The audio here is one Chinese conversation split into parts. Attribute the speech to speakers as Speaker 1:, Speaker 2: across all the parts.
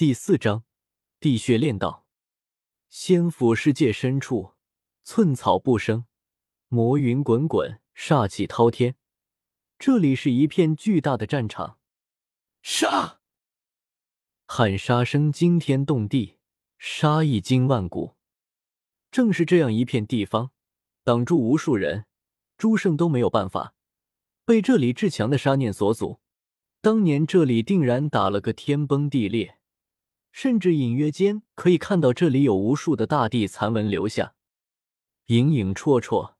Speaker 1: 第四章，地穴炼道。仙府世界深处，寸草不生，魔云滚滚，煞气滔天。这里是一片巨大的战场，
Speaker 2: 杀！
Speaker 1: 喊杀声惊天动地，杀意惊万古。正是这样一片地方，挡住无数人，诸圣都没有办法，被这里至强的杀念所阻。当年这里定然打了个天崩地裂。甚至隐约间可以看到这里有无数的大地残纹留下，影影绰绰，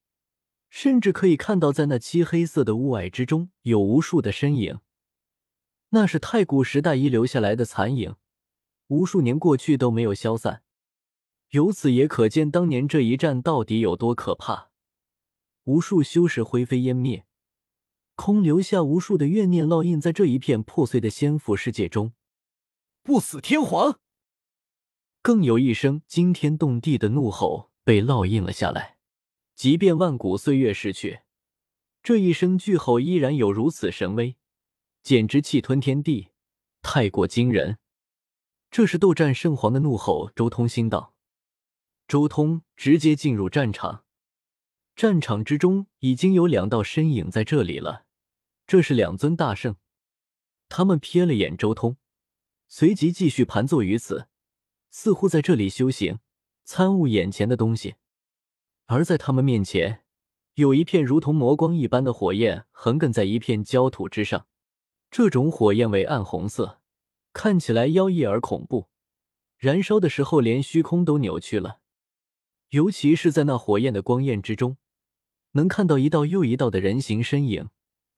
Speaker 1: 甚至可以看到在那漆黑色的雾霭之中有无数的身影。那是太古时代遗留下来的残影，无数年过去都没有消散。由此也可见当年这一战到底有多可怕。无数修士灰飞烟灭，空留下无数的怨念烙印在这一片破碎的仙府世界中。
Speaker 2: 不死天皇！
Speaker 1: 更有一声惊天动地的怒吼被烙印了下来。即便万古岁月逝去，这一声巨吼依然有如此神威，简直气吞天地，太过惊人。这是斗战圣皇的怒吼！周通心道。周通直接进入战场，战场之中已经有两道身影在这里了，这是两尊大圣。他们瞥了眼周通。随即继续盘坐于此，似乎在这里修行，参悟眼前的东西。而在他们面前，有一片如同魔光一般的火焰横亘在一片焦土之上。这种火焰为暗红色，看起来妖异而恐怖。燃烧的时候，连虚空都扭曲了。尤其是在那火焰的光焰之中，能看到一道又一道的人形身影，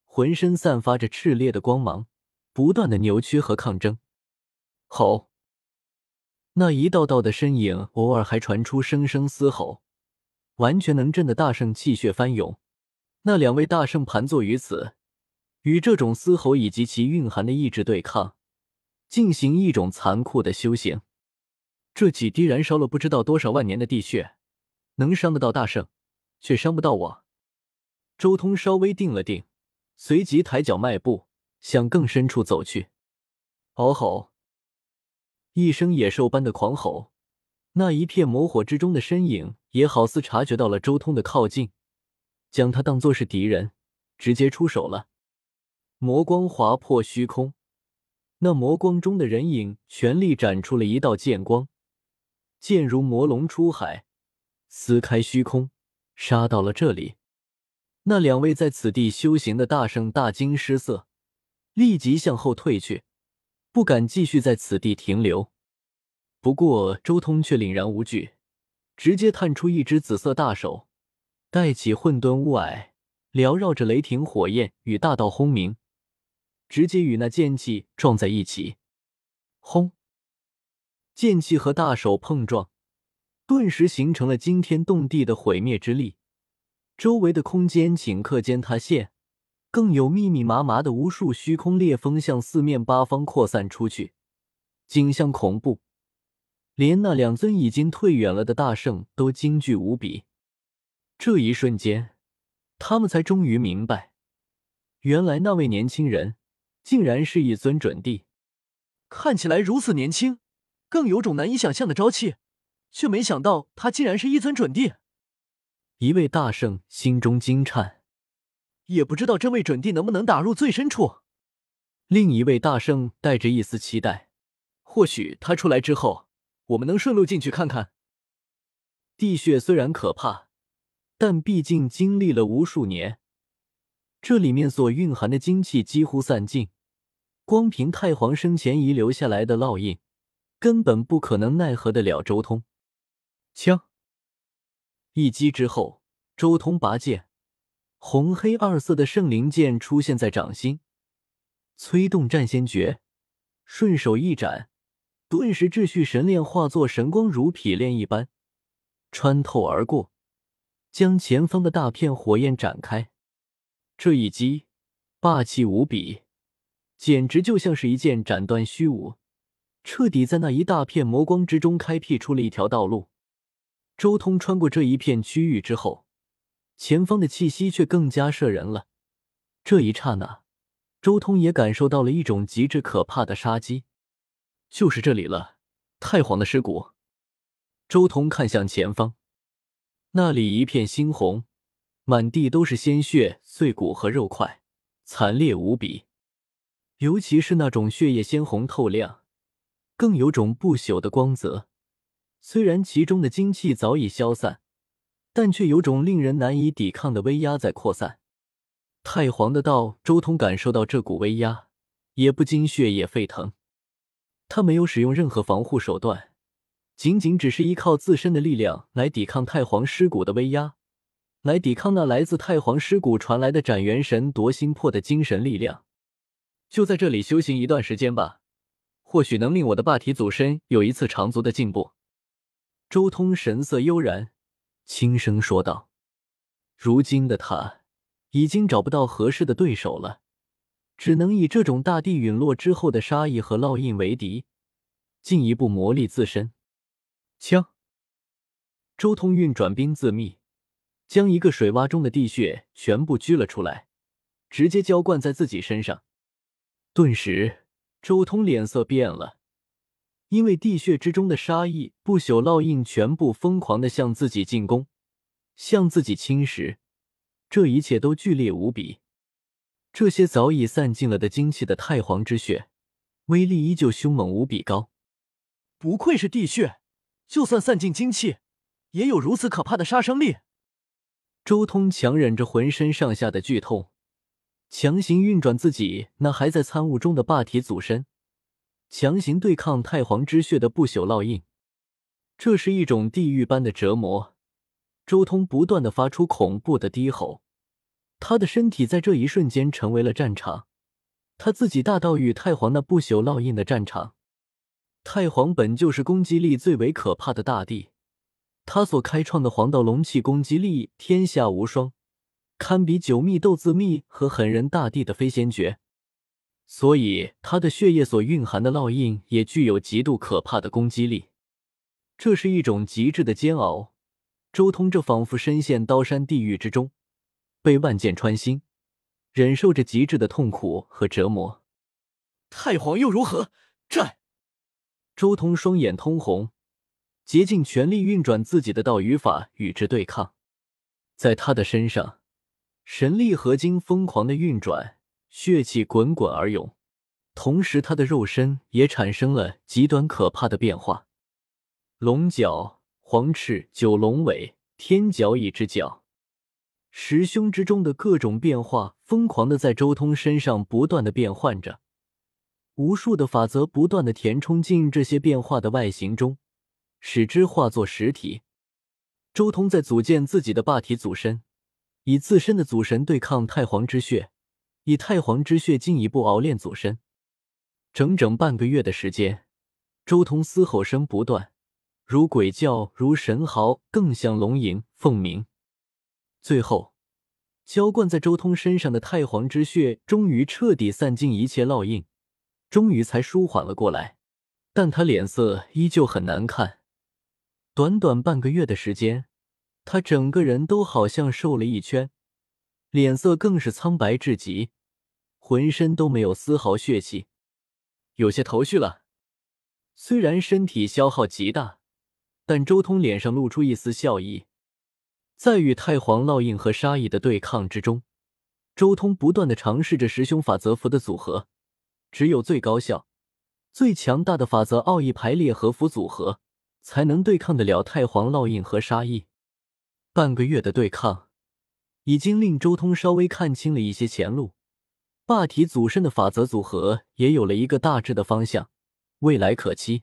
Speaker 1: 浑身散发着炽烈的光芒，不断的扭曲和抗争。吼！那一道道的身影，偶尔还传出声声嘶吼，完全能震得大圣气血翻涌。那两位大圣盘坐于此，与这种嘶吼以及其蕴含的意志对抗，进行一种残酷的修行。这几滴燃烧了不知道多少万年的地血，能伤得到大圣，却伤不到我。周通稍微定了定，随即抬脚迈步向更深处走去。嗷吼！一声野兽般的狂吼，那一片魔火之中的身影也好似察觉到了周通的靠近，将他当作是敌人，直接出手了。魔光划破虚空，那魔光中的人影全力斩出了一道剑光，剑如魔龙出海，撕开虚空，杀到了这里。那两位在此地修行的大圣大惊失色，立即向后退去。不敢继续在此地停留，不过周通却凛然无惧，直接探出一只紫色大手，带起混沌雾霭，缭绕着雷霆火焰与大道轰鸣，直接与那剑气撞在一起。轰！剑气和大手碰撞，顿时形成了惊天动地的毁灭之力，周围的空间顷刻间塌陷。更有密密麻麻的无数虚空裂缝向四面八方扩散出去，景象恐怖，连那两尊已经退远了的大圣都惊惧无比。这一瞬间，他们才终于明白，原来那位年轻人竟然是一尊准帝，
Speaker 2: 看起来如此年轻，更有种难以想象的朝气，却没想到他竟然是一尊准帝。
Speaker 1: 一位大圣心中惊颤。
Speaker 2: 也不知道这位准帝能不能打入最深处。
Speaker 1: 另一位大圣带着一丝期待，
Speaker 2: 或许他出来之后，我们能顺路进去看看。
Speaker 1: 地穴虽然可怕，但毕竟经历了无数年，这里面所蕴含的精气几乎散尽，光凭太皇生前遗留下来的烙印，根本不可能奈何得了周通。枪一击之后，周通拔剑。红黑二色的圣灵剑出现在掌心，催动战仙诀，顺手一斩，顿时秩序神链化作神光如匹链一般穿透而过，将前方的大片火焰展开。这一击霸气无比，简直就像是一剑斩断虚无，彻底在那一大片魔光之中开辟出了一条道路。周通穿过这一片区域之后。前方的气息却更加摄人了。这一刹那，周通也感受到了一种极致可怕的杀机。就是这里了，太皇的尸骨。周通看向前方，那里一片猩红，满地都是鲜血、碎骨和肉块，惨烈无比。尤其是那种血液鲜红透亮，更有种不朽的光泽。虽然其中的精气早已消散，但却有种令人难以抵抗的威压在扩散。太皇的道，周通感受到这股威压，也不禁血液沸腾。他没有使用任何防护手段，仅仅只是依靠自身的力量来抵抗太皇尸骨的威压，来抵抗那来自太皇尸骨传来的斩元神夺心魄的精神力量。就在这里修行一段时间吧，或许能令我的霸体祖身有一次长足的进步。周通神色悠然，轻声说道：“如今的他。”已经找不到合适的对手了，只能以这种大地陨落之后的杀意和烙印为敌，进一步磨砺自身。枪，周通运转冰自秘，将一个水洼中的地穴全部拘了出来，直接浇灌在自己身上。顿时，周通脸色变了，因为地穴之中的杀意、不朽烙印全部疯狂的向自己进攻，向自己侵蚀。这一切都剧烈无比，这些早已散尽了的精气的太皇之血，威力依旧凶猛无比高。
Speaker 2: 不愧是地穴，就算散尽精气，也有如此可怕的杀伤力。
Speaker 1: 周通强忍着浑身上下的剧痛，强行运转自己那还在参悟中的霸体祖身，强行对抗太皇之血的不朽烙印。这是一种地狱般的折磨。周通不断的发出恐怖的低吼，他的身体在这一瞬间成为了战场，他自己大道与太皇那不朽烙印的战场。太皇本就是攻击力最为可怕的大帝，他所开创的黄道龙气攻击力天下无双，堪比九秘斗字秘和狠人大帝的飞仙诀，所以他的血液所蕴含的烙印也具有极度可怕的攻击力。这是一种极致的煎熬。周通这仿佛深陷刀山地狱之中，被万箭穿心，忍受着极致的痛苦和折磨。
Speaker 2: 太皇又如何？战！
Speaker 1: 周通双眼通红，竭尽全力运转自己的道与法与之对抗。在他的身上，神力合金疯狂的运转，血气滚滚而涌，同时他的肉身也产生了极端可怕的变化，龙角。黄翅、九龙尾、天角蚁之角，十凶之中的各种变化，疯狂的在周通身上不断的变换着，无数的法则不断的填充进这些变化的外形中，使之化作实体。周通在组建自己的霸体祖身，以自身的祖神对抗太皇之血，以太皇之血进一步熬炼祖身。整整半个月的时间，周通嘶吼声不断。如鬼叫，如神嚎，更像龙吟凤鸣。最后，浇灌在周通身上的太皇之血终于彻底散尽一切烙印，终于才舒缓了过来。但他脸色依旧很难看。短短半个月的时间，他整个人都好像瘦了一圈，脸色更是苍白至极，浑身都没有丝毫血气，有些头绪了。虽然身体消耗极大。但周通脸上露出一丝笑意，在与太皇烙印和杀意的对抗之中，周通不断的尝试着十凶法则符的组合，只有最高效、最强大的法则奥义排列和符组合，才能对抗得了太皇烙印和杀意。半个月的对抗，已经令周通稍微看清了一些前路，霸体祖身的法则组合也有了一个大致的方向，未来可期。